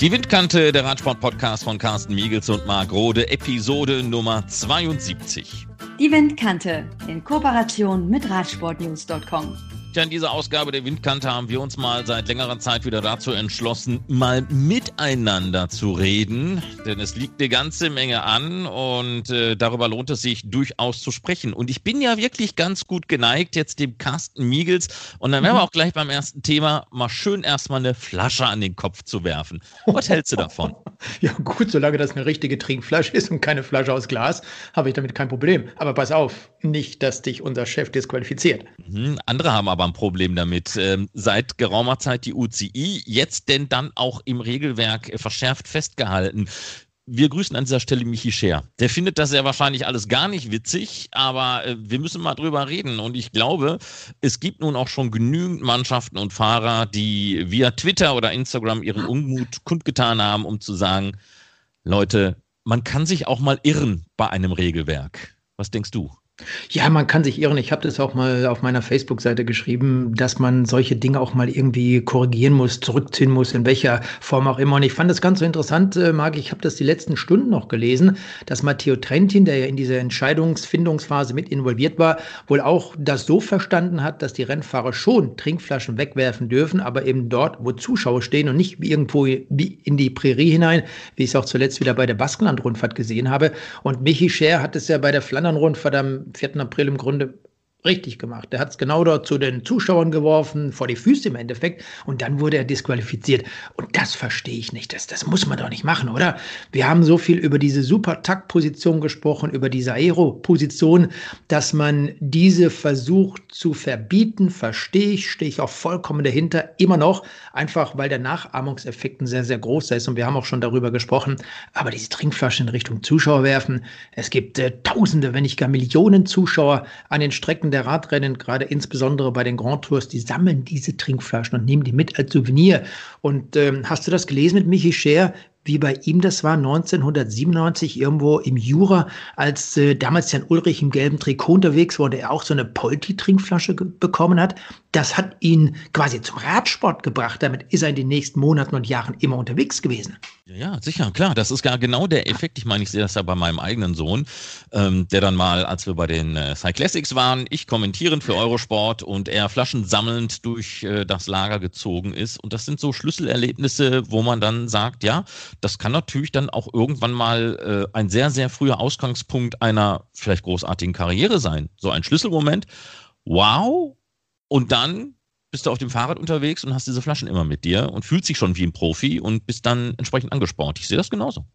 Die Windkante, der Radsport-Podcast von Carsten Miegels und Marc Rode, Episode Nummer 72. Die Windkante in Kooperation mit Radsportnews.com. Ja, in dieser Ausgabe der Windkante haben wir uns mal seit längerer Zeit wieder dazu entschlossen, mal miteinander zu reden. Denn es liegt eine ganze Menge an und äh, darüber lohnt es sich durchaus zu sprechen. Und ich bin ja wirklich ganz gut geneigt, jetzt dem Carsten Miegels. Und dann werden wir mhm. auch gleich beim ersten Thema mal schön erstmal eine Flasche an den Kopf zu werfen. Was hältst du davon? Ja, gut, solange das eine richtige Trinkflasche ist und keine Flasche aus Glas, habe ich damit kein Problem. Aber pass auf, nicht, dass dich unser Chef disqualifiziert. Mhm, andere haben aber ein Problem damit. Ähm, seit geraumer Zeit die UCI, jetzt denn dann auch im Regelwerk verschärft festgehalten. Wir grüßen an dieser Stelle Michi Scher. Der findet das ja wahrscheinlich alles gar nicht witzig, aber äh, wir müssen mal drüber reden. Und ich glaube, es gibt nun auch schon genügend Mannschaften und Fahrer, die via Twitter oder Instagram ihren Unmut kundgetan haben, um zu sagen, Leute, man kann sich auch mal irren bei einem Regelwerk. Was denkst du? Ja, man kann sich irren. Ich habe das auch mal auf meiner Facebook-Seite geschrieben, dass man solche Dinge auch mal irgendwie korrigieren muss, zurückziehen muss, in welcher Form auch immer. Und ich fand das ganz so interessant, äh, Marc, ich habe das die letzten Stunden noch gelesen, dass Matteo Trentin, der ja in dieser Entscheidungsfindungsphase mit involviert war, wohl auch das so verstanden hat, dass die Rennfahrer schon Trinkflaschen wegwerfen dürfen, aber eben dort, wo Zuschauer stehen und nicht irgendwo in die Prärie hinein, wie ich es auch zuletzt wieder bei der Baskenland-Rundfahrt gesehen habe. Und Michi Scher hat es ja bei der Flandern-Rundfahrt am 4. April im Grunde richtig gemacht. Er hat es genau dort zu den Zuschauern geworfen, vor die Füße im Endeffekt, und dann wurde er disqualifiziert. Und das verstehe ich nicht. Das, das muss man doch nicht machen, oder? Wir haben so viel über diese Super-Takt-Position gesprochen, über diese Aero-Position, dass man diese versucht zu verbieten, verstehe ich, stehe ich auch vollkommen dahinter, immer noch, einfach weil der Nachahmungseffekt ein sehr, sehr großer ist. Und wir haben auch schon darüber gesprochen, aber diese Trinkflaschen in Richtung Zuschauer werfen, es gibt äh, Tausende, wenn nicht gar Millionen Zuschauer an den Strecken der der Radrennen, gerade insbesondere bei den Grand Tours, die sammeln diese Trinkflaschen und nehmen die mit als Souvenir. Und ähm, hast du das gelesen mit Michi Scher, wie bei ihm das war 1997 irgendwo im Jura, als äh, damals Jan Ulrich im gelben Trikot unterwegs war, der auch so eine Polti-Trinkflasche bekommen hat. Das hat ihn quasi zum Radsport gebracht. Damit ist er in den nächsten Monaten und Jahren immer unterwegs gewesen. Ja, ja sicher, klar. Das ist gar genau der Effekt. Ich meine, ich sehe das ja bei meinem eigenen Sohn, ähm, der dann mal, als wir bei den äh, Cyclassics waren, ich kommentierend für Eurosport und er Flaschen sammelnd durch äh, das Lager gezogen ist. Und das sind so Schlüsselerlebnisse, wo man dann sagt, ja, das kann natürlich dann auch irgendwann mal äh, ein sehr, sehr früher Ausgangspunkt einer vielleicht großartigen Karriere sein. So ein Schlüsselmoment. Wow. Und dann bist du auf dem Fahrrad unterwegs und hast diese Flaschen immer mit dir und fühlst dich schon wie ein Profi und bist dann entsprechend angespornt. Ich sehe das genauso.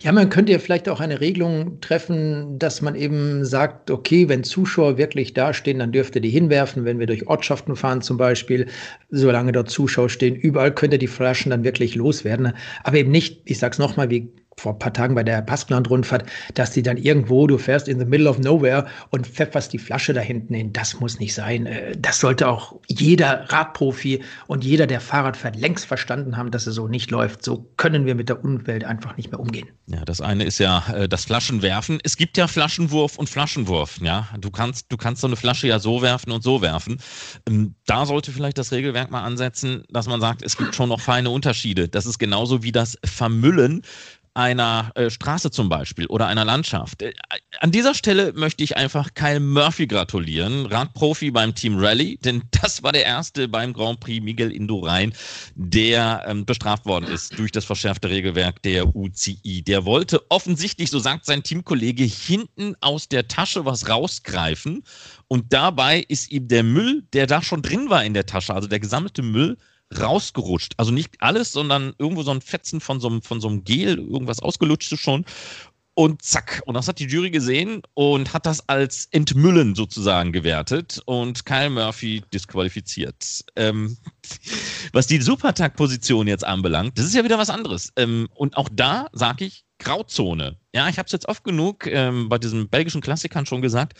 Ja, man könnte ja vielleicht auch eine Regelung treffen, dass man eben sagt, okay, wenn Zuschauer wirklich dastehen, dann dürft ihr die hinwerfen, wenn wir durch Ortschaften fahren zum Beispiel, solange dort Zuschauer stehen, überall könnt ihr die Flaschen dann wirklich loswerden. Aber eben nicht, ich sag's nochmal, wie vor ein paar Tagen bei der Baskenland-Rundfahrt, dass die dann irgendwo, du fährst in the middle of nowhere und pfefferst die Flasche da hinten hin. Das muss nicht sein. Äh, das sollte auch jeder Radprofi und jeder, der Fahrrad fährt, längst verstanden haben, dass es so nicht läuft. So können wir mit der Umwelt einfach nicht mehr umgehen. Ja, das eine ist ja äh, das Flaschenwerfen. Es gibt ja Flaschenwurf und Flaschenwurf. Ja, du kannst, du kannst so eine Flasche ja so werfen und so werfen. Ähm, da sollte vielleicht das Regelwerk mal ansetzen, dass man sagt, es gibt schon noch feine Unterschiede. Das ist genauso wie das Vermüllen einer äh, Straße zum Beispiel oder einer Landschaft. Äh, an dieser Stelle möchte ich einfach Kyle Murphy gratulieren, Radprofi beim Team Rally, denn das war der erste beim Grand Prix Miguel Indurain, der ähm, bestraft worden ist durch das verschärfte Regelwerk der UCI. Der wollte offensichtlich, so sagt sein Teamkollege, hinten aus der Tasche was rausgreifen und dabei ist ihm der Müll, der da schon drin war in der Tasche, also der gesammelte Müll, rausgerutscht. Also nicht alles, sondern irgendwo so ein Fetzen von so einem, von so einem Gel, irgendwas ausgelutscht schon. Und zack. Und das hat die Jury gesehen und hat das als Entmüllen sozusagen gewertet und Kyle Murphy disqualifiziert. Ähm, was die Supertag-Position jetzt anbelangt, das ist ja wieder was anderes. Ähm, und auch da sage ich Grauzone. Ja, ich habe es jetzt oft genug ähm, bei diesen belgischen Klassikern schon gesagt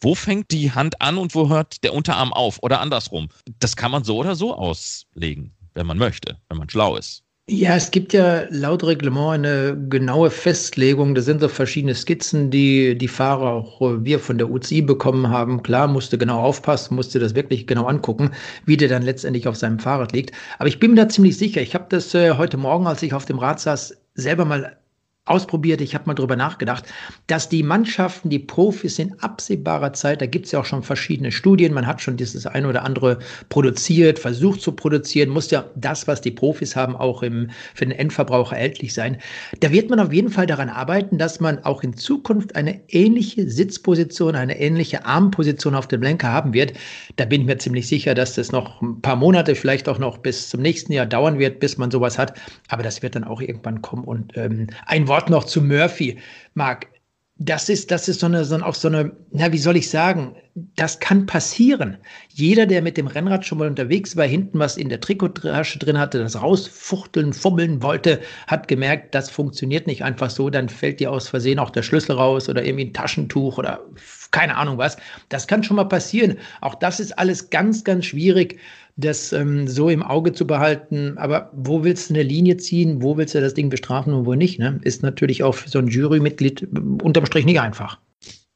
wo fängt die Hand an und wo hört der Unterarm auf oder andersrum. Das kann man so oder so auslegen, wenn man möchte, wenn man schlau ist. Ja, es gibt ja laut Reglement eine genaue Festlegung. Da sind so verschiedene Skizzen, die die Fahrer auch wir von der UCI bekommen haben. Klar, musste genau aufpassen, musste das wirklich genau angucken, wie der dann letztendlich auf seinem Fahrrad liegt. Aber ich bin mir da ziemlich sicher. Ich habe das äh, heute Morgen, als ich auf dem Rad saß, selber mal ausprobiert, ich habe mal drüber nachgedacht, dass die Mannschaften, die Profis in absehbarer Zeit, da gibt es ja auch schon verschiedene Studien, man hat schon dieses eine oder andere produziert, versucht zu produzieren, muss ja das, was die Profis haben, auch im, für den Endverbraucher erhältlich sein. Da wird man auf jeden Fall daran arbeiten, dass man auch in Zukunft eine ähnliche Sitzposition, eine ähnliche Armposition auf dem Lenker haben wird. Da bin ich mir ziemlich sicher, dass das noch ein paar Monate, vielleicht auch noch bis zum nächsten Jahr dauern wird, bis man sowas hat. Aber das wird dann auch irgendwann kommen. Und ähm, ein Wort Wort noch zu Murphy, Marc. Das ist, das ist so eine, so auch so eine, na, wie soll ich sagen? Das kann passieren. Jeder, der mit dem Rennrad schon mal unterwegs war, hinten was in der Trikottasche drin hatte, das rausfuchteln, fummeln wollte, hat gemerkt, das funktioniert nicht einfach so. Dann fällt dir aus Versehen auch der Schlüssel raus oder irgendwie ein Taschentuch oder keine Ahnung was. Das kann schon mal passieren. Auch das ist alles ganz, ganz schwierig das ähm, so im Auge zu behalten. Aber wo willst du eine Linie ziehen? Wo willst du das Ding bestrafen und wo nicht? Ne? Ist natürlich auch für so ein Jurymitglied äh, unterm Strich nicht einfach.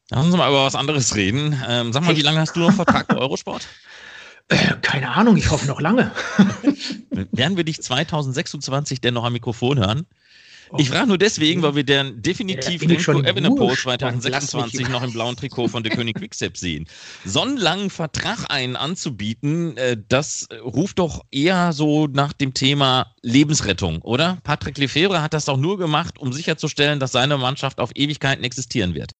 Lass uns mal über was anderes reden. Ähm, sag mal, wie lange hast du noch Vertrag bei Eurosport? Äh, keine Ahnung, ich hoffe noch lange. Werden wir dich 2026 denn noch am Mikrofon hören? Ich frage nur deswegen, weil wir dann definitiv ja, Remco Evenepoel 2026 noch im blauen Trikot von der König Quickstep sehen. So einen langen Vertrag einen anzubieten, äh, das ruft doch eher so nach dem Thema Lebensrettung, oder? Patrick Lefebvre hat das doch nur gemacht, um sicherzustellen, dass seine Mannschaft auf Ewigkeiten existieren wird.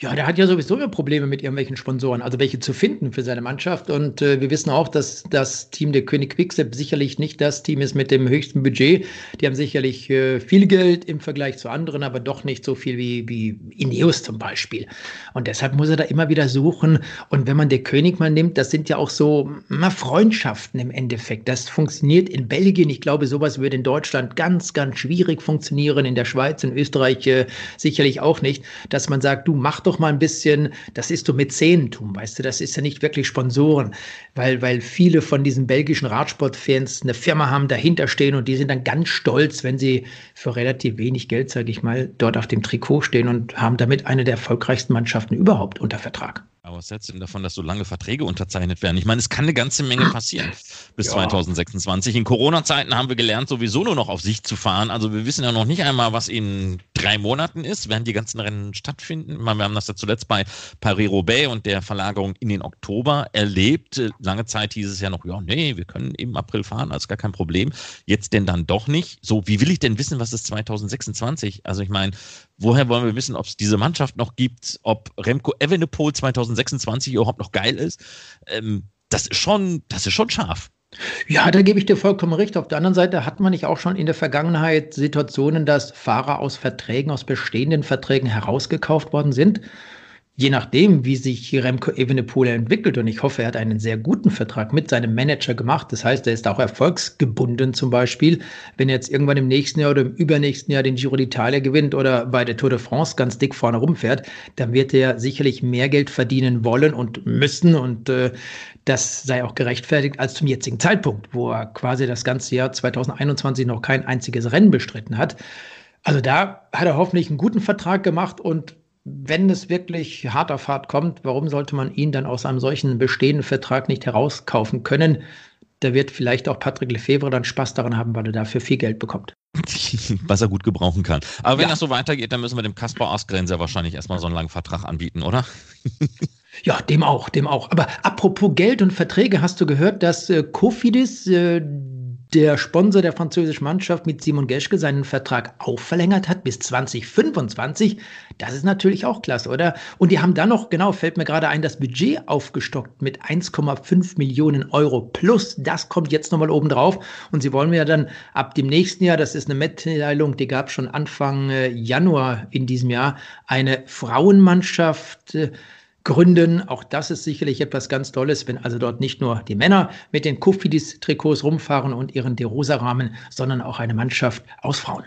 Ja, der hat ja sowieso immer Probleme mit irgendwelchen Sponsoren, also welche zu finden für seine Mannschaft. Und äh, wir wissen auch, dass das Team der König Quickstep sicherlich nicht das Team ist mit dem höchsten Budget. Die haben sicherlich äh, viel Geld im Vergleich zu anderen, aber doch nicht so viel wie, wie Ineos zum Beispiel. Und deshalb muss er da immer wieder suchen. Und wenn man der König mal nimmt, das sind ja auch so na, Freundschaften im Endeffekt. Das funktioniert in Belgien. Ich glaube, sowas würde in Deutschland ganz, ganz schwierig funktionieren. In der Schweiz, in Österreich äh, sicherlich auch nicht, dass man sagt, du mach doch mal ein bisschen, das ist so Mäzenentum, weißt du, das ist ja nicht wirklich Sponsoren, weil, weil viele von diesen belgischen Radsportfans eine Firma haben, dahinter stehen und die sind dann ganz stolz, wenn sie für relativ wenig Geld, sage ich mal, dort auf dem Trikot stehen und haben damit eine der erfolgreichsten Mannschaften überhaupt unter Vertrag. Aber was hältst du denn davon, dass so lange Verträge unterzeichnet werden? Ich meine, es kann eine ganze Menge passieren bis ja. 2026. In Corona-Zeiten haben wir gelernt, sowieso nur noch auf Sicht zu fahren. Also wir wissen ja noch nicht einmal, was in drei Monaten ist, werden die ganzen Rennen stattfinden. Wir haben das ja zuletzt bei Paris-Roubaix und der Verlagerung in den Oktober erlebt. Lange Zeit hieß es ja noch, ja, nee, wir können im April fahren, also gar kein Problem. Jetzt denn dann doch nicht. So, wie will ich denn wissen, was ist 2026? Also ich meine, woher wollen wir wissen, ob es diese Mannschaft noch gibt, ob Remco Evenepoel 2026 überhaupt noch geil ist? Ähm, das ist schon, das ist schon scharf. Ja, da gebe ich dir vollkommen recht. Auf der anderen Seite hat man nicht auch schon in der Vergangenheit Situationen, dass Fahrer aus Verträgen, aus bestehenden Verträgen herausgekauft worden sind je nachdem, wie sich Remco Evenepoel entwickelt, und ich hoffe, er hat einen sehr guten Vertrag mit seinem Manager gemacht. Das heißt, er ist auch erfolgsgebunden zum Beispiel. Wenn er jetzt irgendwann im nächsten Jahr oder im übernächsten Jahr den Giro d'Italia gewinnt oder bei der Tour de France ganz dick vorne rumfährt, dann wird er sicherlich mehr Geld verdienen wollen und müssen. Und äh, das sei auch gerechtfertigt als zum jetzigen Zeitpunkt, wo er quasi das ganze Jahr 2021 noch kein einziges Rennen bestritten hat. Also da hat er hoffentlich einen guten Vertrag gemacht und wenn es wirklich hart auf hart kommt, warum sollte man ihn dann aus einem solchen bestehenden Vertrag nicht herauskaufen können? Da wird vielleicht auch Patrick Lefebvre dann Spaß daran haben, weil er dafür viel Geld bekommt. Was er gut gebrauchen kann. Aber wenn ja. das so weitergeht, dann müssen wir dem Kaspar Askrenzer wahrscheinlich erstmal so einen langen Vertrag anbieten, oder? Ja, dem auch, dem auch. Aber apropos Geld und Verträge, hast du gehört, dass äh, Kofidis, äh, der Sponsor der französischen Mannschaft mit Simon Geschke seinen Vertrag auch verlängert hat bis 2025. Das ist natürlich auch klasse, oder? Und die haben dann noch, genau, fällt mir gerade ein, das Budget aufgestockt mit 1,5 Millionen Euro plus. Das kommt jetzt nochmal oben drauf. Und sie wollen mir ja dann ab dem nächsten Jahr, das ist eine Mitteilung, die gab schon Anfang äh, Januar in diesem Jahr, eine Frauenmannschaft. Gründen. Auch das ist sicherlich etwas ganz Tolles, wenn also dort nicht nur die Männer mit den Kofidis-Trikots rumfahren und ihren De Rosa-Rahmen, sondern auch eine Mannschaft aus Frauen.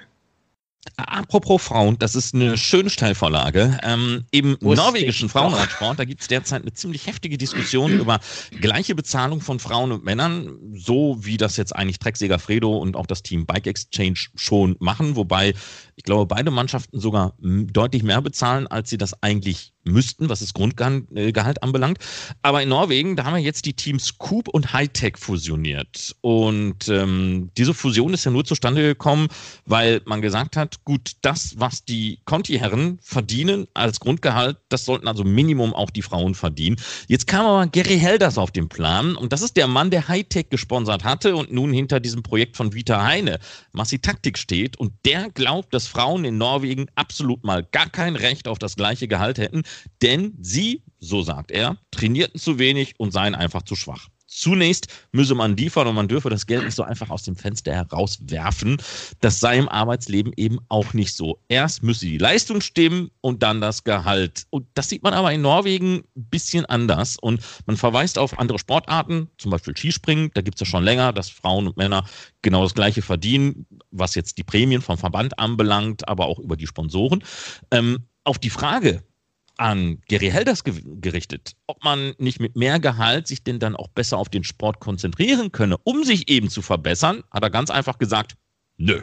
Apropos Frauen, das ist eine schöne Stellvorlage. Ähm, Im Wusste norwegischen Frauenradsport, da gibt es derzeit eine ziemlich heftige Diskussion über gleiche Bezahlung von Frauen und Männern, so wie das jetzt eigentlich Trecksäger Fredo und auch das Team Bike Exchange schon machen, wobei ich glaube, beide Mannschaften sogar deutlich mehr bezahlen, als sie das eigentlich müssten, was das Grundgehalt äh, anbelangt. Aber in Norwegen, da haben wir jetzt die Teams Coop und Hightech fusioniert. Und ähm, diese Fusion ist ja nur zustande gekommen, weil man gesagt hat, gut, das, was die Conti-Herren verdienen als Grundgehalt, das sollten also Minimum auch die Frauen verdienen. Jetzt kam aber Gary Helders auf den Plan und das ist der Mann, der Hightech gesponsert hatte und nun hinter diesem Projekt von Vita Heine Massi Taktik steht und der glaubt, dass Frauen in Norwegen absolut mal gar kein Recht auf das gleiche Gehalt hätten, denn sie, so sagt er, trainierten zu wenig und seien einfach zu schwach. Zunächst müsse man liefern und man dürfe das Geld nicht so einfach aus dem Fenster herauswerfen. Das sei im Arbeitsleben eben auch nicht so. Erst müsse die Leistung stimmen und dann das Gehalt. Und das sieht man aber in Norwegen ein bisschen anders. Und man verweist auf andere Sportarten, zum Beispiel Skispringen. Da gibt es ja schon länger, dass Frauen und Männer genau das Gleiche verdienen, was jetzt die Prämien vom Verband anbelangt, aber auch über die Sponsoren. Ähm, auf die Frage, an Gary Helders gerichtet, ob man nicht mit mehr Gehalt sich denn dann auch besser auf den Sport konzentrieren könne, um sich eben zu verbessern, hat er ganz einfach gesagt, nö.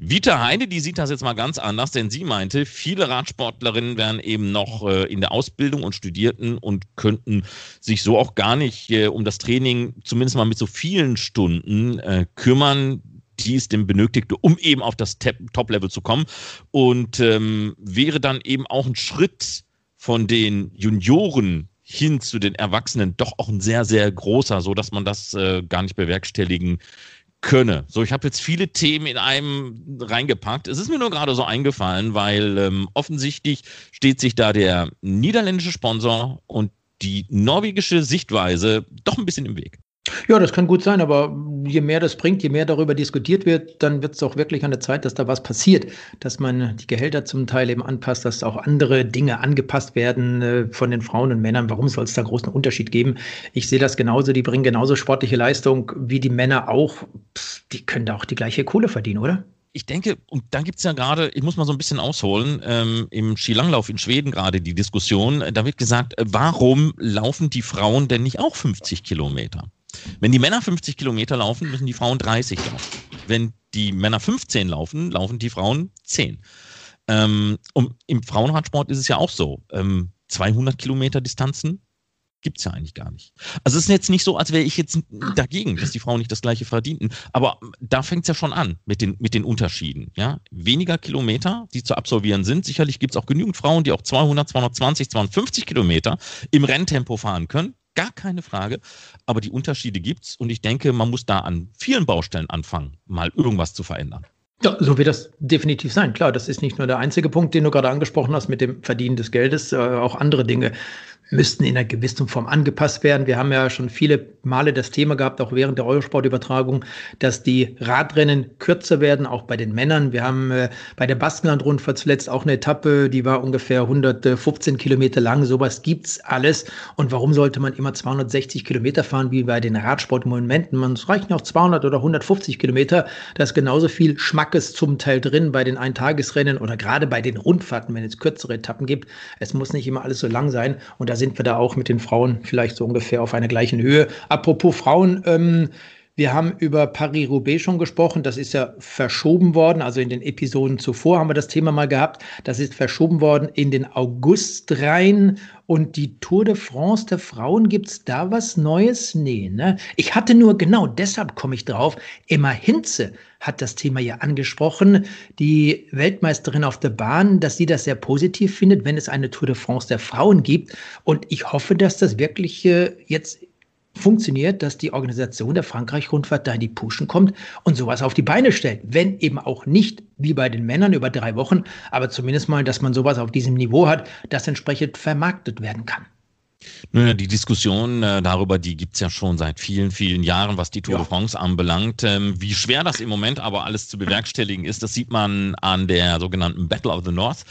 Vita Heide, die sieht das jetzt mal ganz anders, denn sie meinte, viele Radsportlerinnen wären eben noch äh, in der Ausbildung und studierten und könnten sich so auch gar nicht äh, um das Training, zumindest mal mit so vielen Stunden, äh, kümmern, die es denn benötigte, um eben auf das Top-Level zu kommen. Und ähm, wäre dann eben auch ein Schritt von den Junioren hin zu den Erwachsenen doch auch ein sehr, sehr großer, so dass man das äh, gar nicht bewerkstelligen könne. So, ich habe jetzt viele Themen in einem reingepackt. Es ist mir nur gerade so eingefallen, weil ähm, offensichtlich steht sich da der niederländische Sponsor und die norwegische Sichtweise doch ein bisschen im Weg. Ja, das kann gut sein, aber je mehr das bringt, je mehr darüber diskutiert wird, dann wird es auch wirklich an der Zeit, dass da was passiert, dass man die Gehälter zum Teil eben anpasst, dass auch andere Dinge angepasst werden äh, von den Frauen und Männern. Warum soll es da großen Unterschied geben? Ich sehe das genauso, die bringen genauso sportliche Leistung wie die Männer auch. Pff, die können da auch die gleiche Kohle verdienen, oder? ich denke, und da gibt es ja gerade, ich muss mal so ein bisschen ausholen, ähm, im Skilanglauf in Schweden gerade die Diskussion, da wird gesagt, warum laufen die Frauen denn nicht auch 50 Kilometer? Wenn die Männer 50 Kilometer laufen, müssen die Frauen 30 laufen. Wenn die Männer 15 laufen, laufen die Frauen 10. Ähm, und im Frauenradsport ist es ja auch so. Ähm, 200 Kilometer Distanzen gibt es ja eigentlich gar nicht. Also es ist jetzt nicht so, als wäre ich jetzt dagegen, dass die Frauen nicht das gleiche verdienten. Aber da fängt es ja schon an mit den, mit den Unterschieden. Ja? Weniger Kilometer, die zu absolvieren sind. Sicherlich gibt es auch genügend Frauen, die auch 200, 220, 250 Kilometer im Renntempo fahren können gar keine Frage. Aber die Unterschiede gibt es und ich denke, man muss da an vielen Baustellen anfangen, mal irgendwas zu verändern. Ja, so wird das definitiv sein. Klar, das ist nicht nur der einzige Punkt, den du gerade angesprochen hast mit dem Verdienen des Geldes, äh, auch andere Dinge müssten in einer gewissen Form angepasst werden. Wir haben ja schon viele Male das Thema gehabt, auch während der Eurosport-Übertragung, dass die Radrennen kürzer werden, auch bei den Männern. Wir haben äh, bei der Baskenland-Rundfahrt zuletzt auch eine Etappe, die war ungefähr 115 Kilometer lang. Sowas gibt's alles. Und warum sollte man immer 260 Kilometer fahren wie bei den Radsportmonumenten? Man reichen auch 200 oder 150 Kilometer. Da ist genauso viel Schmackes zum Teil drin bei den Eintagesrennen oder gerade bei den Rundfahrten, wenn es kürzere Etappen gibt. Es muss nicht immer alles so lang sein. Und da sind wir da auch mit den Frauen vielleicht so ungefähr auf einer gleichen Höhe. Apropos Frauen, ähm, wir haben über Paris-Roubaix schon gesprochen. Das ist ja verschoben worden. Also in den Episoden zuvor haben wir das Thema mal gehabt. Das ist verschoben worden in den August rein. Und die Tour de France der Frauen, gibt es da was Neues? Nee, ne? Ich hatte nur, genau deshalb komme ich drauf, Emma Hinze hat das Thema ja angesprochen, die Weltmeisterin auf der Bahn, dass sie das sehr positiv findet, wenn es eine Tour de France der Frauen gibt. Und ich hoffe, dass das wirklich äh, jetzt funktioniert, dass die Organisation der Frankreich-Rundfahrt da in die Puschen kommt und sowas auf die Beine stellt. Wenn eben auch nicht wie bei den Männern über drei Wochen, aber zumindest mal, dass man sowas auf diesem Niveau hat, das entsprechend vermarktet werden kann. Naja, die Diskussion äh, darüber, die gibt's ja schon seit vielen, vielen Jahren, was die Tour ja. de France anbelangt. Ähm, wie schwer das im Moment aber alles zu bewerkstelligen ist, das sieht man an der sogenannten Battle of the North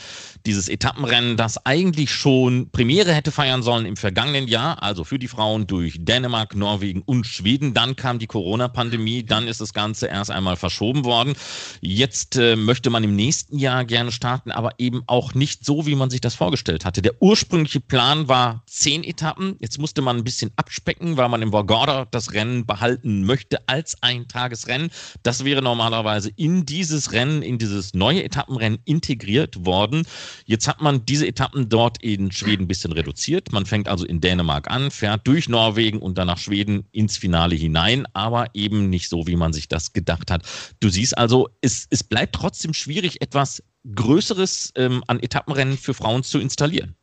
dieses Etappenrennen, das eigentlich schon Premiere hätte feiern sollen im vergangenen Jahr, also für die Frauen durch Dänemark, Norwegen und Schweden. Dann kam die Corona-Pandemie, dann ist das Ganze erst einmal verschoben worden. Jetzt äh, möchte man im nächsten Jahr gerne starten, aber eben auch nicht so, wie man sich das vorgestellt hatte. Der ursprüngliche Plan war zehn Etappen. Jetzt musste man ein bisschen abspecken, weil man im Vorgorda das Rennen behalten möchte als ein Tagesrennen. Das wäre normalerweise in dieses Rennen, in dieses neue Etappenrennen integriert worden. Jetzt hat man diese Etappen dort in Schweden ein bisschen reduziert. Man fängt also in Dänemark an, fährt durch Norwegen und dann nach Schweden ins Finale hinein, aber eben nicht so, wie man sich das gedacht hat. Du siehst also, es, es bleibt trotzdem schwierig, etwas Größeres ähm, an Etappenrennen für Frauen zu installieren.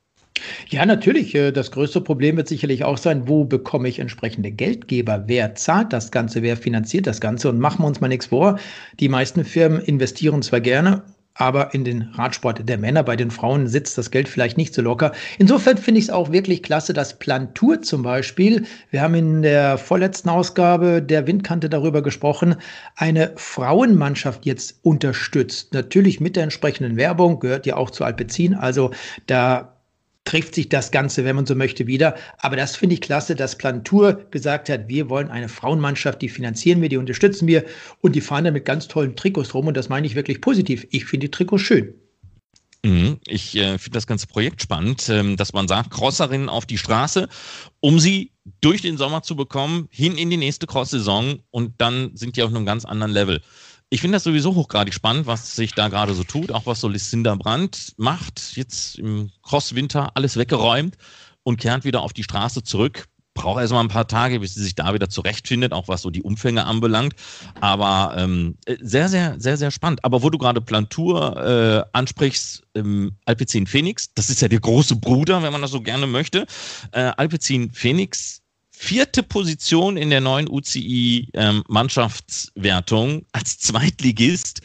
Ja, natürlich. Äh, das größte Problem wird sicherlich auch sein, wo bekomme ich entsprechende Geldgeber? Wer zahlt das Ganze? Wer finanziert das Ganze? Und machen wir uns mal nichts vor. Die meisten Firmen investieren zwar gerne aber in den Radsport der Männer, bei den Frauen sitzt das Geld vielleicht nicht so locker. Insofern finde ich es auch wirklich klasse, dass Plantur zum Beispiel, wir haben in der vorletzten Ausgabe der Windkante darüber gesprochen, eine Frauenmannschaft jetzt unterstützt. Natürlich mit der entsprechenden Werbung, gehört ja auch zu Alpecin, also da trifft sich das Ganze, wenn man so möchte, wieder. Aber das finde ich klasse, dass Plantur gesagt hat, wir wollen eine Frauenmannschaft, die finanzieren wir, die unterstützen wir und die fahren dann mit ganz tollen Trikots rum und das meine ich wirklich positiv. Ich finde die Trikots schön. Mhm. Ich äh, finde das ganze Projekt spannend, ähm, dass man sagt, Crosserinnen auf die Straße, um sie durch den Sommer zu bekommen, hin in die nächste Cross-Saison und dann sind die auf einem ganz anderen Level. Ich finde das sowieso hochgradig spannend, was sich da gerade so tut, auch was so Lucinda Brandt macht, jetzt im Crosswinter alles weggeräumt und kehrt wieder auf die Straße zurück. Braucht erst mal ein paar Tage, bis sie sich da wieder zurechtfindet, auch was so die Umfänge anbelangt. Aber ähm, sehr, sehr, sehr, sehr spannend. Aber wo du gerade Plantur äh, ansprichst, ähm, Alpecin Phoenix, das ist ja der große Bruder, wenn man das so gerne möchte. Äh, Alpecin Phoenix vierte Position in der neuen UCI-Mannschaftswertung ähm, als Zweitligist.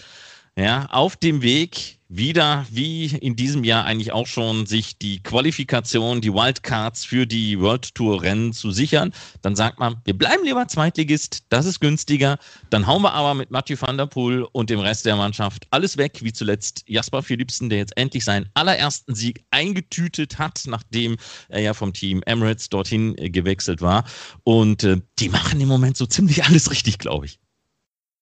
Ja, auf dem Weg wieder, wie in diesem Jahr eigentlich auch schon, sich die Qualifikation, die Wildcards für die World Tour Rennen zu sichern. Dann sagt man, wir bleiben lieber Zweitligist, das ist günstiger. Dann hauen wir aber mit Mathieu van der Poel und dem Rest der Mannschaft alles weg, wie zuletzt Jasper Philipsen, der jetzt endlich seinen allerersten Sieg eingetütet hat, nachdem er ja vom Team Emirates dorthin gewechselt war. Und äh, die machen im Moment so ziemlich alles richtig, glaube ich.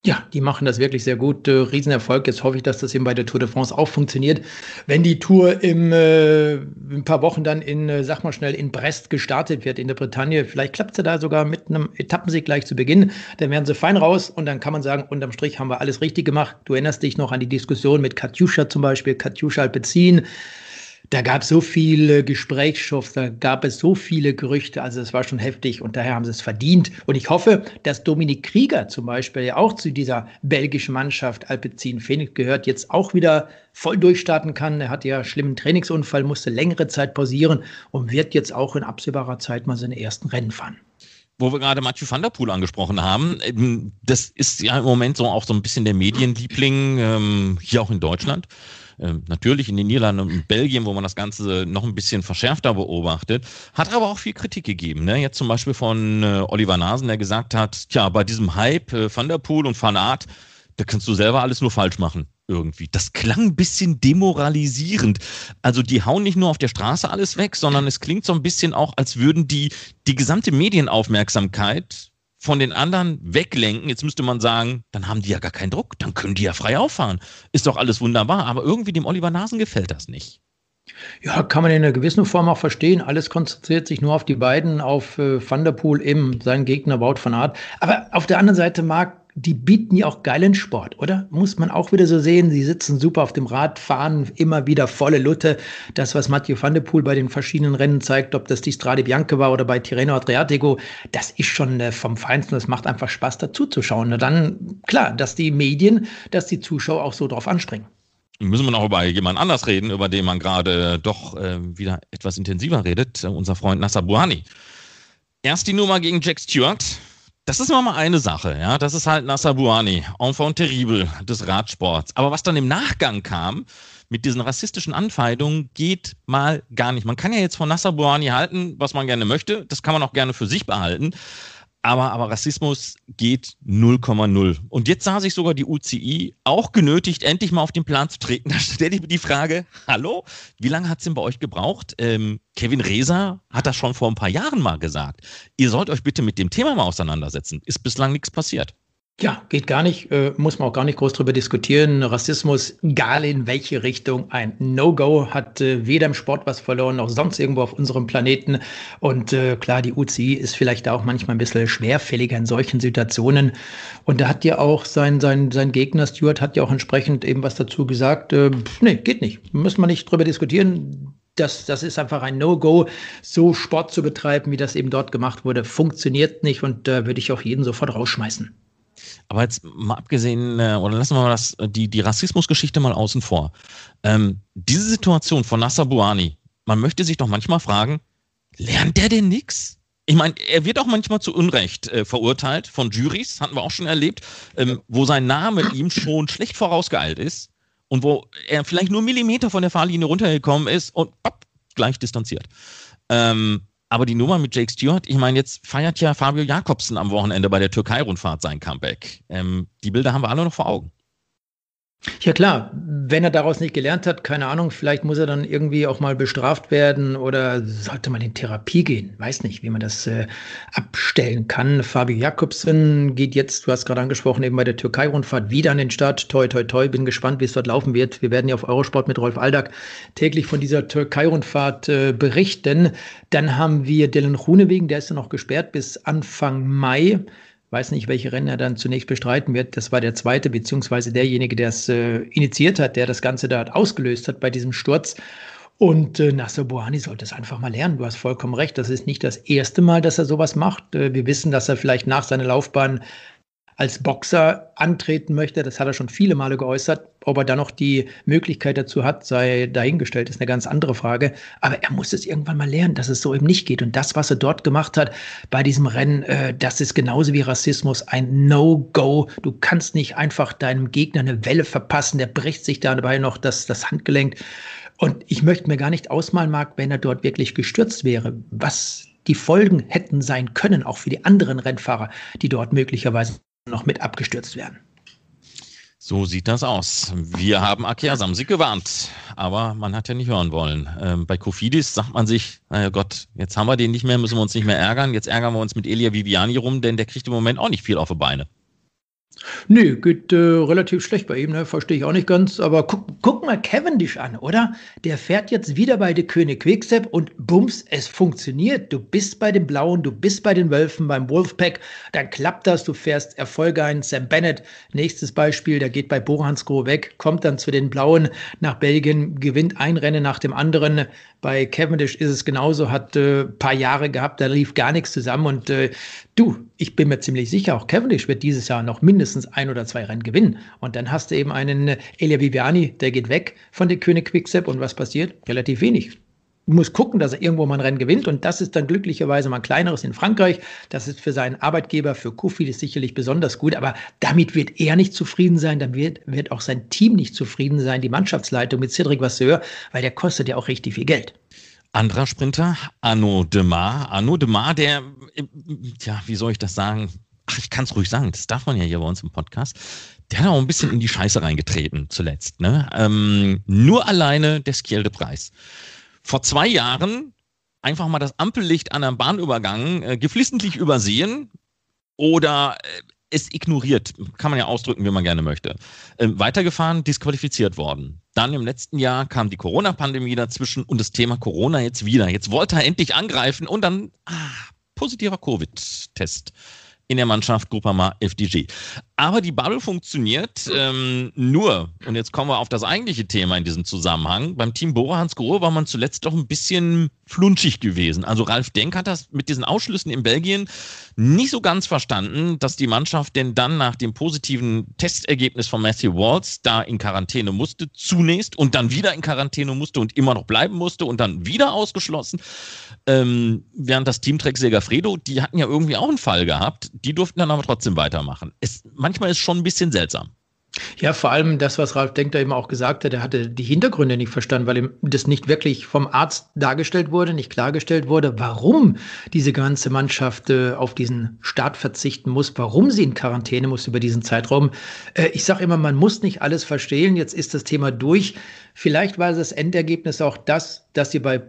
Ja, die machen das wirklich sehr gut. Äh, Riesenerfolg. Jetzt hoffe ich, dass das eben bei der Tour de France auch funktioniert. Wenn die Tour im, äh, ein paar Wochen dann in, äh, sag mal schnell, in Brest gestartet wird, in der Bretagne, vielleicht klappt sie da sogar mit einem Etappensieg gleich zu Beginn. Dann werden sie fein raus und dann kann man sagen, unterm Strich haben wir alles richtig gemacht. Du erinnerst dich noch an die Diskussion mit Katjuscha zum Beispiel, Katjuscha Alpezin da gab es so viel Gesprächsstoff, da gab es so viele Gerüchte, also es war schon heftig und daher haben sie es verdient. Und ich hoffe, dass Dominik Krieger zum Beispiel ja auch zu dieser belgischen Mannschaft Alpecin Phoenix gehört, jetzt auch wieder voll durchstarten kann. Er hatte ja einen schlimmen Trainingsunfall, musste längere Zeit pausieren und wird jetzt auch in absehbarer Zeit mal seine ersten Rennen fahren wo wir gerade Mathieu van der Poel angesprochen haben, ähm, das ist ja im Moment so auch so ein bisschen der Medienliebling ähm, hier auch in Deutschland. Ähm, natürlich in den Niederlanden und Belgien, wo man das Ganze noch ein bisschen verschärfter beobachtet, hat aber auch viel Kritik gegeben. Ne? Jetzt zum Beispiel von äh, Oliver Nasen, der gesagt hat, tja, bei diesem Hype äh, Van der Poel und Van Aert, da kannst du selber alles nur falsch machen irgendwie. Das klang ein bisschen demoralisierend. Also die hauen nicht nur auf der Straße alles weg, sondern es klingt so ein bisschen auch, als würden die die gesamte Medienaufmerksamkeit von den anderen weglenken. Jetzt müsste man sagen, dann haben die ja gar keinen Druck, dann können die ja frei auffahren. Ist doch alles wunderbar, aber irgendwie dem Oliver Nasen gefällt das nicht. Ja, kann man in einer gewissen Form auch verstehen. Alles konzentriert sich nur auf die beiden, auf äh, Van der Poel, eben seinen Gegner Wout van Art. Aber auf der anderen Seite mag die bieten ja auch geilen Sport, oder? Muss man auch wieder so sehen. Sie sitzen super auf dem Rad, fahren immer wieder volle Lutte. Das, was Mathieu van der Poel bei den verschiedenen Rennen zeigt, ob das die Strade Bianca war oder bei Tirreno Adriatico, das ist schon äh, vom Feinsten. Das macht einfach Spaß, dazu zu schauen. Und dann, klar, dass die Medien, dass die Zuschauer auch so drauf anspringen. Müssen wir noch über jemand anders reden, über den man gerade doch äh, wieder etwas intensiver redet, unser Freund Nasser Buhani. Erst die Nummer gegen Jack Stewart, das ist mal eine Sache, ja. Das ist halt Nasser Buani, enfant terrible des Radsports. Aber was dann im Nachgang kam, mit diesen rassistischen Anfeindungen, geht mal gar nicht. Man kann ja jetzt von Nasser Buani halten, was man gerne möchte. Das kann man auch gerne für sich behalten. Aber, aber Rassismus geht 0,0. Und jetzt sah sich sogar die UCI auch genötigt, endlich mal auf den Plan zu treten. Da stellt ich mir die Frage, hallo, wie lange hat es denn bei euch gebraucht? Ähm, Kevin Reser hat das schon vor ein paar Jahren mal gesagt. Ihr sollt euch bitte mit dem Thema mal auseinandersetzen. Ist bislang nichts passiert. Ja, geht gar nicht, äh, muss man auch gar nicht groß drüber diskutieren. Rassismus, egal in welche Richtung, ein No-Go, hat äh, weder im Sport was verloren, noch sonst irgendwo auf unserem Planeten. Und äh, klar, die UCI ist vielleicht da auch manchmal ein bisschen schwerfälliger in solchen Situationen. Und da hat ja auch sein, sein, sein Gegner, Stuart, hat ja auch entsprechend eben was dazu gesagt. Äh, nee, geht nicht. Müssen wir nicht drüber diskutieren das, das ist einfach ein No-Go, so Sport zu betreiben, wie das eben dort gemacht wurde, funktioniert nicht und da äh, würde ich auch jeden sofort rausschmeißen. Aber jetzt mal abgesehen, äh, oder lassen wir mal das, die, die Rassismusgeschichte mal außen vor. Ähm, diese Situation von Nasser Buani, man möchte sich doch manchmal fragen, lernt der denn nichts? Ich meine, er wird auch manchmal zu Unrecht äh, verurteilt von Juries, hatten wir auch schon erlebt, ähm, wo sein Name ihm schon schlecht vorausgeeilt ist und wo er vielleicht nur Millimeter von der Fahrlinie runtergekommen ist und ab, gleich distanziert. Ähm, aber die Nummer mit Jake Stewart, ich meine, jetzt feiert ja Fabio Jakobsen am Wochenende bei der Türkei-Rundfahrt sein Comeback. Ähm, die Bilder haben wir alle noch vor Augen. Ja klar, wenn er daraus nicht gelernt hat, keine Ahnung, vielleicht muss er dann irgendwie auch mal bestraft werden oder sollte man in Therapie gehen. Weiß nicht, wie man das äh, abstellen kann. Fabio Jakobsen geht jetzt, du hast gerade angesprochen, eben bei der Türkei-Rundfahrt wieder an den Start. Toi, toi, toi, bin gespannt, wie es dort laufen wird. Wir werden ja auf Eurosport mit Rolf Aldag täglich von dieser Türkei-Rundfahrt äh, berichten. Dann haben wir Dylan Runewegen, der ist ja noch gesperrt bis Anfang Mai weiß nicht, welche Rennen er dann zunächst bestreiten wird. Das war der zweite, beziehungsweise derjenige, der es äh, initiiert hat, der das Ganze da ausgelöst hat bei diesem Sturz. Und äh, Nasser Bohani sollte es einfach mal lernen. Du hast vollkommen recht. Das ist nicht das erste Mal, dass er sowas macht. Äh, wir wissen, dass er vielleicht nach seiner Laufbahn als Boxer antreten möchte. Das hat er schon viele Male geäußert. Ob er da noch die Möglichkeit dazu hat, sei dahingestellt, ist eine ganz andere Frage. Aber er muss es irgendwann mal lernen, dass es so eben nicht geht. Und das, was er dort gemacht hat bei diesem Rennen, äh, das ist genauso wie Rassismus ein No-Go. Du kannst nicht einfach deinem Gegner eine Welle verpassen. Der bricht sich dabei noch das, das Handgelenk. Und ich möchte mir gar nicht ausmalen, Marc, wenn er dort wirklich gestürzt wäre, was die Folgen hätten sein können, auch für die anderen Rennfahrer, die dort möglicherweise noch mit abgestürzt werden. So sieht das aus. Wir haben Akia Samsik gewarnt, aber man hat ja nicht hören wollen. Ähm, bei Kofidis sagt man sich, naja Gott, jetzt haben wir den nicht mehr, müssen wir uns nicht mehr ärgern. Jetzt ärgern wir uns mit Elia Viviani rum, denn der kriegt im Moment auch nicht viel auf die Beine. Nö, geht äh, relativ schlecht bei ihm, ne? verstehe ich auch nicht ganz. Aber guck, guck mal Cavendish an, oder? Der fährt jetzt wieder bei der König Quickstep und bums, es funktioniert. Du bist bei den Blauen, du bist bei den Wölfen, beim Wolfpack, dann klappt das, du fährst Erfolge ein. Sam Bennett, nächstes Beispiel, der geht bei Boransgrohe weg, kommt dann zu den Blauen nach Belgien, gewinnt ein Rennen nach dem anderen. Bei Cavendish ist es genauso, hat ein äh, paar Jahre gehabt, da lief gar nichts zusammen und äh, Du, ich bin mir ziemlich sicher, auch Cavendish wird dieses Jahr noch mindestens ein oder zwei Rennen gewinnen. Und dann hast du eben einen äh, Elia Viviani, der geht weg von der König Quickstep und was passiert? Relativ wenig. Du musst gucken, dass er irgendwo mal ein Rennen gewinnt und das ist dann glücklicherweise mal ein kleineres in Frankreich. Das ist für seinen Arbeitgeber, für Kofi sicherlich besonders gut, aber damit wird er nicht zufrieden sein, dann wird, wird auch sein Team nicht zufrieden sein, die Mannschaftsleitung mit Cedric Vasseur, weil der kostet ja auch richtig viel Geld. Anderer Sprinter, Arno Demar. Arno Demar, der, ja, wie soll ich das sagen? Ach, ich kann es ruhig sagen, das darf man ja hier bei uns im Podcast. Der hat auch ein bisschen in die Scheiße reingetreten zuletzt. Ne? Ähm, nur alleine der Skielde Preis. Vor zwei Jahren einfach mal das Ampellicht an einem Bahnübergang äh, geflissentlich übersehen oder äh, es ignoriert, kann man ja ausdrücken, wie man gerne möchte. Ähm, weitergefahren, disqualifiziert worden. Dann im letzten Jahr kam die Corona-Pandemie dazwischen und das Thema Corona jetzt wieder. Jetzt wollte er endlich angreifen und dann ah, positiver Covid-Test in der Mannschaft Groupama FDG. Aber die Bubble funktioniert ähm, nur, und jetzt kommen wir auf das eigentliche Thema in diesem Zusammenhang. Beim Team Bora Hans Grohe war man zuletzt doch ein bisschen flunschig gewesen. Also Ralf Denk hat das mit diesen Ausschlüssen in Belgien nicht so ganz verstanden, dass die Mannschaft denn dann nach dem positiven Testergebnis von Matthew Walls da in Quarantäne musste, zunächst und dann wieder in Quarantäne musste und immer noch bleiben musste und dann wieder ausgeschlossen. Ähm, während das Team Trek Segafredo, die hatten ja irgendwie auch einen Fall gehabt die durften dann aber trotzdem weitermachen. Es, manchmal ist schon ein bisschen seltsam. Ja, vor allem das, was Ralf Denk da eben auch gesagt hat, er hatte die Hintergründe nicht verstanden, weil ihm das nicht wirklich vom Arzt dargestellt wurde, nicht klargestellt wurde, warum diese ganze Mannschaft äh, auf diesen Start verzichten muss, warum sie in Quarantäne muss über diesen Zeitraum. Äh, ich sage immer, man muss nicht alles verstehen, jetzt ist das Thema durch. Vielleicht war das Endergebnis auch das, dass sie bei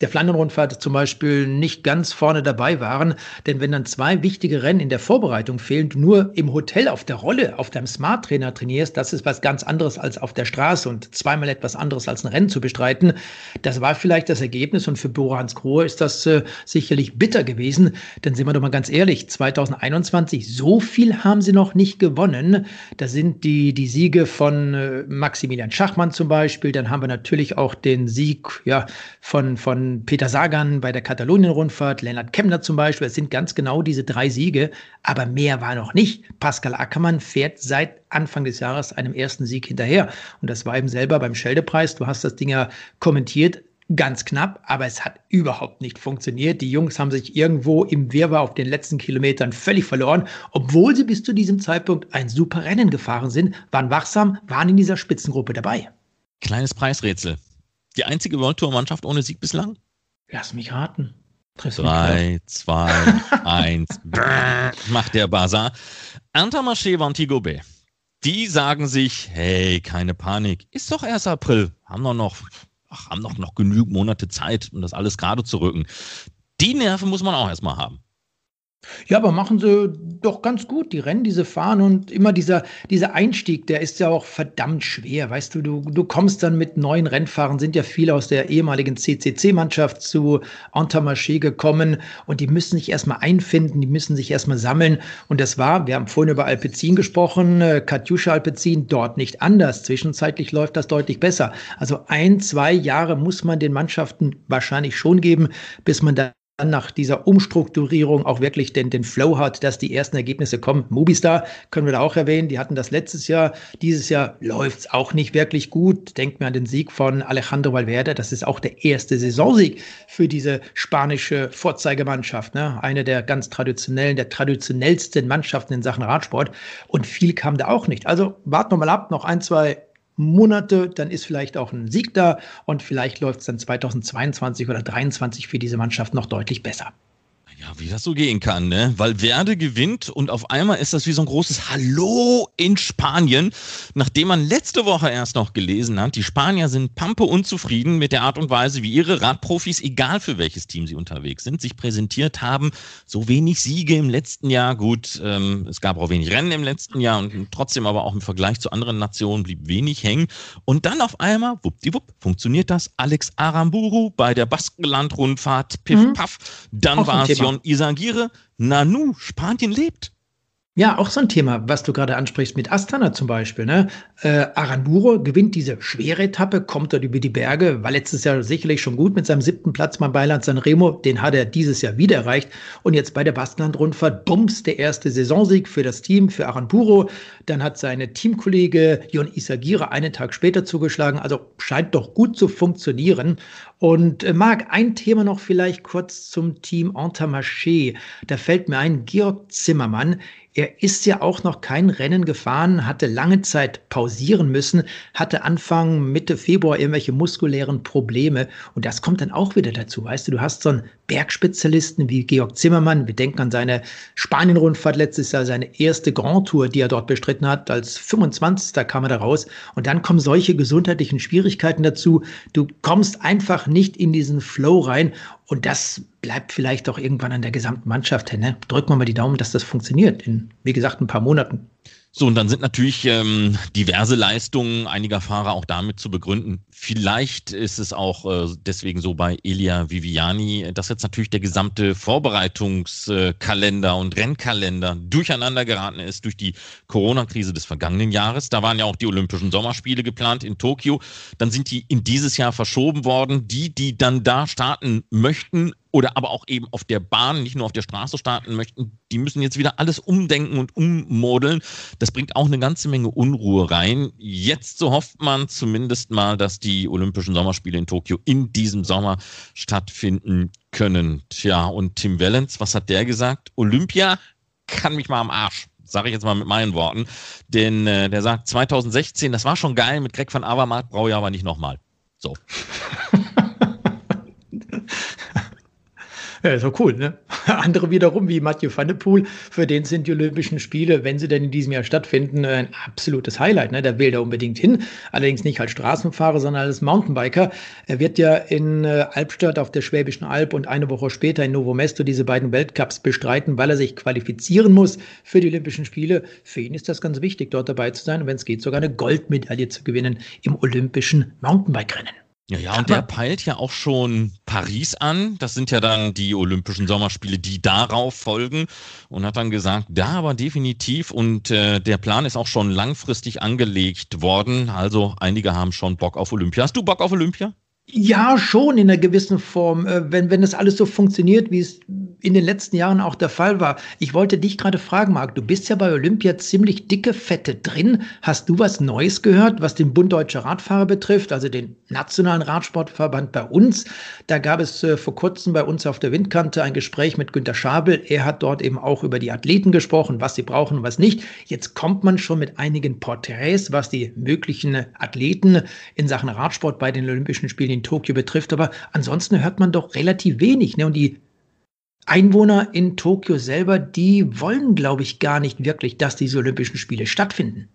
der Flandern-Rundfahrt zum Beispiel nicht ganz vorne dabei waren. Denn wenn dann zwei wichtige Rennen in der Vorbereitung fehlen, nur im Hotel auf der Rolle, auf deinem Smart-Trainer trainierst, das ist was ganz anderes als auf der Straße und zweimal etwas anderes als ein Rennen zu bestreiten. Das war vielleicht das Ergebnis und für Bora Hans Grohe ist das äh, sicherlich bitter gewesen. Denn sind wir doch mal ganz ehrlich, 2021, so viel haben sie noch nicht gewonnen. Da sind die, die Siege von äh, Maximilian Schachmann zum Beispiel, dann haben wir natürlich auch den Sieg ja, von, von Peter Sagan bei der Katalonien-Rundfahrt, Lennart Kemner zum Beispiel. Es sind ganz genau diese drei Siege, aber mehr war noch nicht. Pascal Ackermann fährt seit Anfang des Jahres einem ersten Sieg hinterher. Und das war eben selber beim Scheldepreis. Du hast das Ding ja kommentiert. Ganz knapp, aber es hat überhaupt nicht funktioniert. Die Jungs haben sich irgendwo im Wirrwarr auf den letzten Kilometern völlig verloren, obwohl sie bis zu diesem Zeitpunkt ein super Rennen gefahren sind, waren wachsam, waren in dieser Spitzengruppe dabei. Kleines Preisrätsel. Die einzige World Tour Mannschaft ohne Sieg bislang? Lass mich raten. 3, 2, 1, macht der Bazar. Intermarché und Tigobé. Die sagen sich, hey, keine Panik, ist doch erst April, haben doch noch, ach, haben doch noch genügend Monate Zeit, um das alles gerade zu rücken. Die Nerven muss man auch erstmal haben. Ja, aber machen sie doch ganz gut. Die Rennen, die sie fahren und immer dieser, dieser Einstieg, der ist ja auch verdammt schwer. Weißt du, du, du kommst dann mit neuen Rennfahrern, sind ja viele aus der ehemaligen CCC-Mannschaft zu Entermarché gekommen und die müssen sich erstmal einfinden, die müssen sich erstmal sammeln. Und das war, wir haben vorhin über Alpecin gesprochen, äh, Katjuscha Alpecin, dort nicht anders. Zwischenzeitlich läuft das deutlich besser. Also ein, zwei Jahre muss man den Mannschaften wahrscheinlich schon geben, bis man da nach dieser Umstrukturierung auch wirklich den, den Flow hat, dass die ersten Ergebnisse kommen. Mobistar können wir da auch erwähnen, die hatten das letztes Jahr. Dieses Jahr läuft es auch nicht wirklich gut. Denkt mir an den Sieg von Alejandro Valverde. Das ist auch der erste Saisonsieg für diese spanische Vorzeigemannschaft. Ne? Eine der ganz traditionellen, der traditionellsten Mannschaften in Sachen Radsport. Und viel kam da auch nicht. Also warten wir mal ab, noch ein, zwei Monate, dann ist vielleicht auch ein Sieg da und vielleicht läuft es dann 2022 oder 2023 für diese Mannschaft noch deutlich besser. Ja, wie das so gehen kann, ne? Weil Werde gewinnt und auf einmal ist das wie so ein großes Hallo in Spanien, nachdem man letzte Woche erst noch gelesen hat, die Spanier sind pampe unzufrieden mit der Art und Weise, wie ihre Radprofis, egal für welches Team sie unterwegs sind, sich präsentiert haben. So wenig Siege im letzten Jahr, gut, ähm, es gab auch wenig Rennen im letzten Jahr und trotzdem aber auch im Vergleich zu anderen Nationen blieb wenig hängen. Und dann auf einmal, wuppdiwupp, funktioniert das. Alex Aramburu bei der Baskenland-Rundfahrt, piff, mhm. paff, dann war es Leon Isagire, Nanu, Spanien lebt. Ja, auch so ein Thema, was du gerade ansprichst mit Astana zum Beispiel. Ne? Äh, Aranduro gewinnt diese schwere Etappe, kommt dort über die Berge, war letztes Jahr sicherlich schon gut mit seinem siebten Platz beim Beiland Sanremo. Den hat er dieses Jahr wieder erreicht. Und jetzt bei der Baskenland-Rundfahrt, bums, der erste Saisonsieg für das Team, für Aranduro. Dann hat seine Teamkollege Jon Isagire einen Tag später zugeschlagen. Also scheint doch gut zu funktionieren. Und äh, Marc, ein Thema noch vielleicht kurz zum Team Entermarché. Da fällt mir ein, Georg Zimmermann, er ist ja auch noch kein Rennen gefahren, hatte lange Zeit pausieren müssen, hatte Anfang Mitte Februar irgendwelche muskulären Probleme. Und das kommt dann auch wieder dazu. Weißt du, du hast so einen Bergspezialisten wie Georg Zimmermann. Wir denken an seine Spanien-Rundfahrt letztes Jahr, seine erste Grand Tour, die er dort bestritten hat. Als 25. kam er da raus. Und dann kommen solche gesundheitlichen Schwierigkeiten dazu. Du kommst einfach nicht in diesen Flow rein. Und das bleibt vielleicht auch irgendwann an der gesamten Mannschaft hängen. Drücken wir mal die Daumen, dass das funktioniert in, wie gesagt, ein paar Monaten. So, und dann sind natürlich ähm, diverse Leistungen einiger Fahrer auch damit zu begründen. Vielleicht ist es auch äh, deswegen so bei Elia Viviani, dass jetzt natürlich der gesamte Vorbereitungskalender und Rennkalender durcheinander geraten ist durch die Corona-Krise des vergangenen Jahres. Da waren ja auch die Olympischen Sommerspiele geplant in Tokio. Dann sind die in dieses Jahr verschoben worden. Die, die dann da starten möchten, oder aber auch eben auf der Bahn, nicht nur auf der Straße starten möchten, die müssen jetzt wieder alles umdenken und ummodeln. Das bringt auch eine ganze Menge Unruhe rein. Jetzt so hofft man zumindest mal, dass die Olympischen Sommerspiele in Tokio in diesem Sommer stattfinden können. Tja, und Tim Wellens, was hat der gesagt? Olympia kann mich mal am Arsch sage ich jetzt mal mit meinen Worten. Denn äh, der sagt, 2016, das war schon geil mit Greg van Avermaet, brauche ich aber nicht nochmal. So. Ja, ist auch cool, ne? Andere wiederum, wie Mathieu van der Poel, für den sind die Olympischen Spiele, wenn sie denn in diesem Jahr stattfinden, ein absolutes Highlight. Ne? Der will da unbedingt hin. Allerdings nicht als Straßenfahrer, sondern als Mountainbiker. Er wird ja in äh, Albstadt auf der Schwäbischen Alb und eine Woche später in Novo Mesto diese beiden Weltcups bestreiten, weil er sich qualifizieren muss für die Olympischen Spiele. Für ihn ist das ganz wichtig, dort dabei zu sein und wenn es geht, sogar eine Goldmedaille zu gewinnen im Olympischen Mountainbike-Rennen. Ja, ja, und der peilt ja auch schon Paris an. Das sind ja dann die Olympischen Sommerspiele, die darauf folgen. Und hat dann gesagt, da aber definitiv. Und äh, der Plan ist auch schon langfristig angelegt worden. Also einige haben schon Bock auf Olympia. Hast du Bock auf Olympia? Ja, schon in einer gewissen Form, äh, wenn, wenn das alles so funktioniert, wie es in den letzten Jahren auch der Fall war. Ich wollte dich gerade fragen, Marc, du bist ja bei Olympia ziemlich dicke Fette drin. Hast du was Neues gehört, was den Bund Deutscher Radfahrer betrifft, also den nationalen Radsportverband bei uns? Da gab es äh, vor kurzem bei uns auf der Windkante ein Gespräch mit Günter Schabel. Er hat dort eben auch über die Athleten gesprochen, was sie brauchen und was nicht. Jetzt kommt man schon mit einigen Porträts, was die möglichen Athleten in Sachen Radsport bei den Olympischen Spielen in Tokio betrifft. Aber ansonsten hört man doch relativ wenig. Ne? Und die Einwohner in Tokio selber, die wollen, glaube ich, gar nicht wirklich, dass diese Olympischen Spiele stattfinden.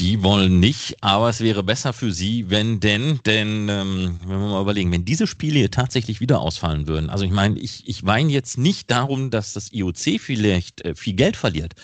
Die wollen nicht, aber es wäre besser für sie, wenn denn, denn ähm, wenn wir mal überlegen, wenn diese Spiele hier tatsächlich wieder ausfallen würden. Also ich meine, ich, ich weine jetzt nicht darum, dass das IOC vielleicht äh, viel Geld verliert.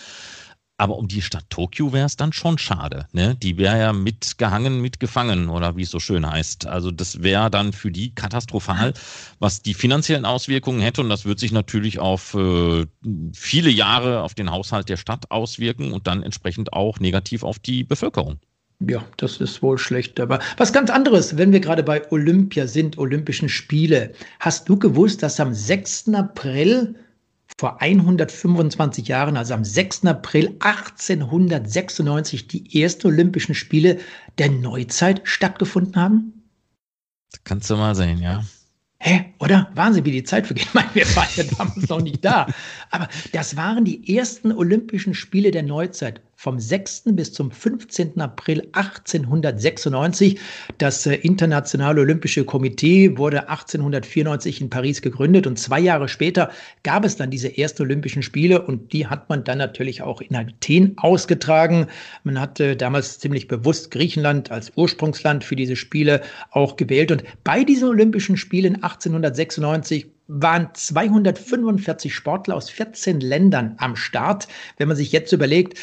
Aber um die Stadt Tokio wäre es dann schon schade. Ne? Die wäre ja mitgehangen, mitgefangen oder wie es so schön heißt. Also das wäre dann für die katastrophal, was die finanziellen Auswirkungen hätte. Und das wird sich natürlich auf äh, viele Jahre auf den Haushalt der Stadt auswirken und dann entsprechend auch negativ auf die Bevölkerung. Ja, das ist wohl schlecht. Aber was ganz anderes, wenn wir gerade bei Olympia sind, Olympischen Spiele. Hast du gewusst, dass am 6. April vor 125 Jahren, also am 6. April 1896, die ersten Olympischen Spiele der Neuzeit stattgefunden haben? Das kannst du mal sehen, ja. Hä, oder? Wahnsinn, wie die Zeit vergeht. Ich meine, wir waren ja damals noch nicht da. Aber das waren die ersten Olympischen Spiele der Neuzeit vom 6. bis zum 15. April 1896. Das äh, Internationale Olympische Komitee wurde 1894 in Paris gegründet und zwei Jahre später gab es dann diese ersten Olympischen Spiele und die hat man dann natürlich auch in Athen ausgetragen. Man hatte damals ziemlich bewusst Griechenland als Ursprungsland für diese Spiele auch gewählt und bei diesen Olympischen Spielen 1896 waren 245 Sportler aus 14 Ländern am Start. Wenn man sich jetzt überlegt,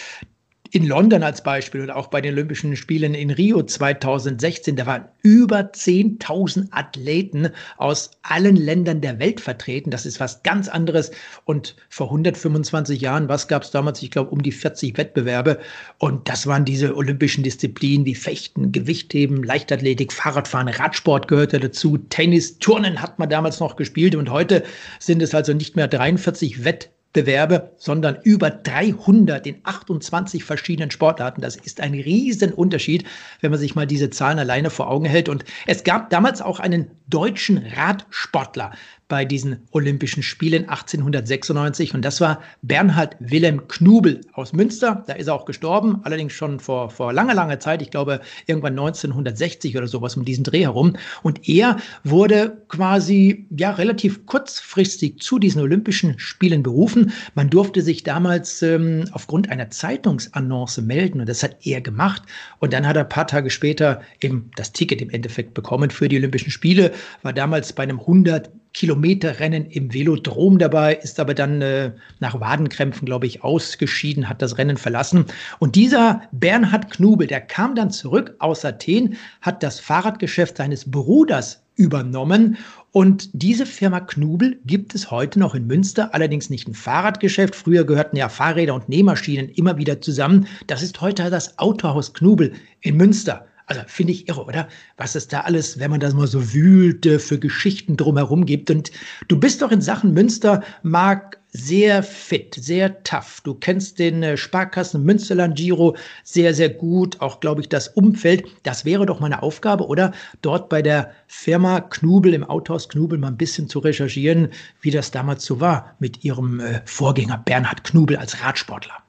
in London als Beispiel oder auch bei den Olympischen Spielen in Rio 2016, da waren über 10.000 Athleten aus allen Ländern der Welt vertreten. Das ist was ganz anderes. Und vor 125 Jahren, was gab es damals? Ich glaube, um die 40 Wettbewerbe. Und das waren diese olympischen Disziplinen wie Fechten, Gewichtheben, Leichtathletik, Fahrradfahren, Radsport gehörte dazu. Tennis, Turnen hat man damals noch gespielt. Und heute sind es also nicht mehr 43 Wettbewerbe Bewerbe, sondern über 300 in 28 verschiedenen Sportarten. Das ist ein Riesenunterschied, wenn man sich mal diese Zahlen alleine vor Augen hält. Und es gab damals auch einen deutschen Radsportler, bei diesen Olympischen Spielen 1896. Und das war Bernhard Wilhelm Knubel aus Münster. Da ist er auch gestorben, allerdings schon vor, vor langer, langer Zeit. Ich glaube, irgendwann 1960 oder sowas um diesen Dreh herum. Und er wurde quasi, ja, relativ kurzfristig zu diesen Olympischen Spielen berufen. Man durfte sich damals ähm, aufgrund einer Zeitungsannonce melden und das hat er gemacht. Und dann hat er ein paar Tage später eben das Ticket im Endeffekt bekommen für die Olympischen Spiele, war damals bei einem 100 Kilometerrennen im Velodrom dabei, ist aber dann äh, nach Wadenkrämpfen, glaube ich, ausgeschieden, hat das Rennen verlassen. Und dieser Bernhard Knubel, der kam dann zurück aus Athen, hat das Fahrradgeschäft seines Bruders übernommen. Und diese Firma Knubel gibt es heute noch in Münster, allerdings nicht ein Fahrradgeschäft. Früher gehörten ja Fahrräder und Nähmaschinen immer wieder zusammen. Das ist heute das Autohaus Knubel in Münster. Also finde ich irre, oder? Was es da alles, wenn man das mal so wühlt, für Geschichten drumherum gibt. Und du bist doch in Sachen Münster, Marc, sehr fit, sehr tough. Du kennst den äh, Sparkassen Münsterland Giro sehr, sehr gut. Auch, glaube ich, das Umfeld. Das wäre doch meine Aufgabe, oder? Dort bei der Firma Knubel, im Autohaus Knubel, mal ein bisschen zu recherchieren, wie das damals so war mit ihrem äh, Vorgänger Bernhard Knubel als Radsportler.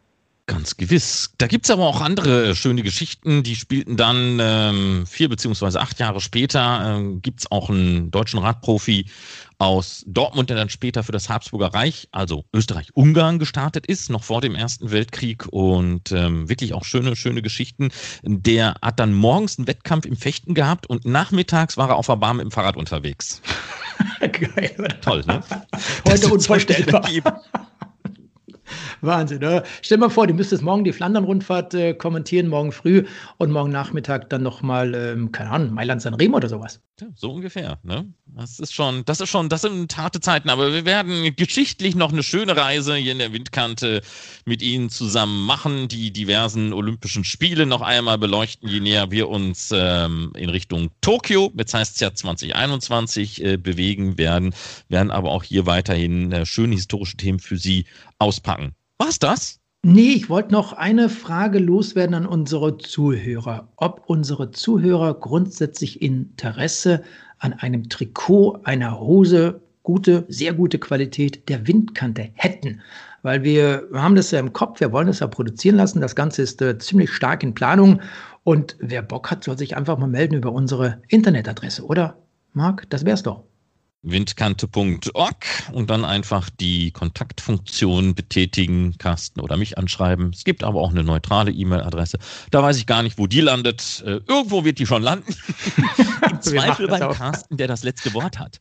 Ganz gewiss. Da gibt es aber auch andere schöne Geschichten, die spielten dann ähm, vier beziehungsweise acht Jahre später. Ähm, gibt es auch einen deutschen Radprofi aus Dortmund, der dann später für das Habsburger Reich, also Österreich-Ungarn, gestartet ist, noch vor dem Ersten Weltkrieg und ähm, wirklich auch schöne, schöne Geschichten. Der hat dann morgens einen Wettkampf im Fechten gehabt und nachmittags war er auf der Bahn mit dem Fahrrad unterwegs. Geil. Toll, ne? Heute unvorstellbar. Wahnsinn, ne? Stell mal vor, du müsstest morgen die Flandern-Rundfahrt äh, kommentieren, morgen früh und morgen Nachmittag dann nochmal, ähm, keine Ahnung, Mailand-San Remo oder sowas. Ja, so ungefähr, ne? Das ist schon, das ist schon, das sind harte Zeiten, aber wir werden geschichtlich noch eine schöne Reise hier in der Windkante mit Ihnen zusammen machen, die diversen Olympischen Spiele noch einmal beleuchten, je näher wir uns ähm, in Richtung Tokio, jetzt heißt es ja 2021, äh, bewegen werden, werden aber auch hier weiterhin äh, schöne historische Themen für Sie auspacken. War's das? Nee, ich wollte noch eine Frage loswerden an unsere Zuhörer. Ob unsere Zuhörer grundsätzlich Interesse an einem Trikot, einer Hose, gute, sehr gute Qualität der Windkante hätten. Weil wir, haben das ja im Kopf, wir wollen das ja produzieren lassen. Das Ganze ist äh, ziemlich stark in Planung. Und wer Bock hat, soll sich einfach mal melden über unsere Internetadresse, oder? Marc, das wär's doch windkante.org und dann einfach die Kontaktfunktion betätigen, Carsten oder mich anschreiben. Es gibt aber auch eine neutrale E-Mail-Adresse. Da weiß ich gar nicht, wo die landet. Äh, irgendwo wird die schon landen. Im Zweifel beim Carsten, der das letzte Wort hat.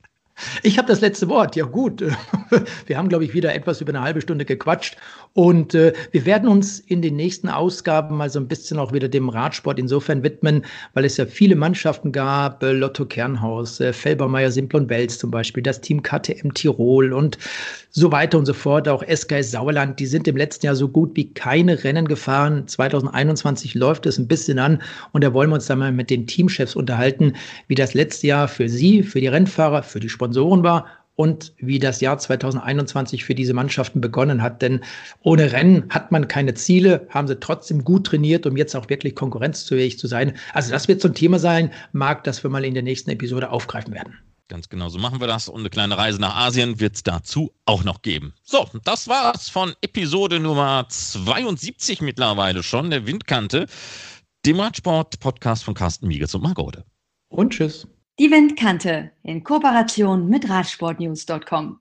Ich habe das letzte Wort. Ja gut, wir haben, glaube ich, wieder etwas über eine halbe Stunde gequatscht und äh, wir werden uns in den nächsten Ausgaben mal so ein bisschen auch wieder dem Radsport insofern widmen, weil es ja viele Mannschaften gab, äh, Lotto Kernhaus, äh, Felbermeier, Simplon Wels zum Beispiel, das Team KTM Tirol und so weiter und so fort. Auch SK Sauerland, die sind im letzten Jahr so gut wie keine Rennen gefahren. 2021 läuft es ein bisschen an und da wollen wir uns dann mal mit den Teamchefs unterhalten, wie das letzte Jahr für sie, für die Rennfahrer, für die Sponsoren war und wie das Jahr 2021 für diese Mannschaften begonnen hat. Denn ohne Rennen hat man keine Ziele, haben sie trotzdem gut trainiert, um jetzt auch wirklich konkurrenzfähig zu sein. Also das wird so ein Thema sein, mag, das wir mal in der nächsten Episode aufgreifen werden. Ganz genau, so machen wir das. Und eine kleine Reise nach Asien wird es dazu auch noch geben. So, das war's von Episode Nummer 72 mittlerweile schon, der Windkante, dem Radsport-Podcast von Carsten Miegels und Margode. Und tschüss. Die Windkante in Kooperation mit Radsportnews.com.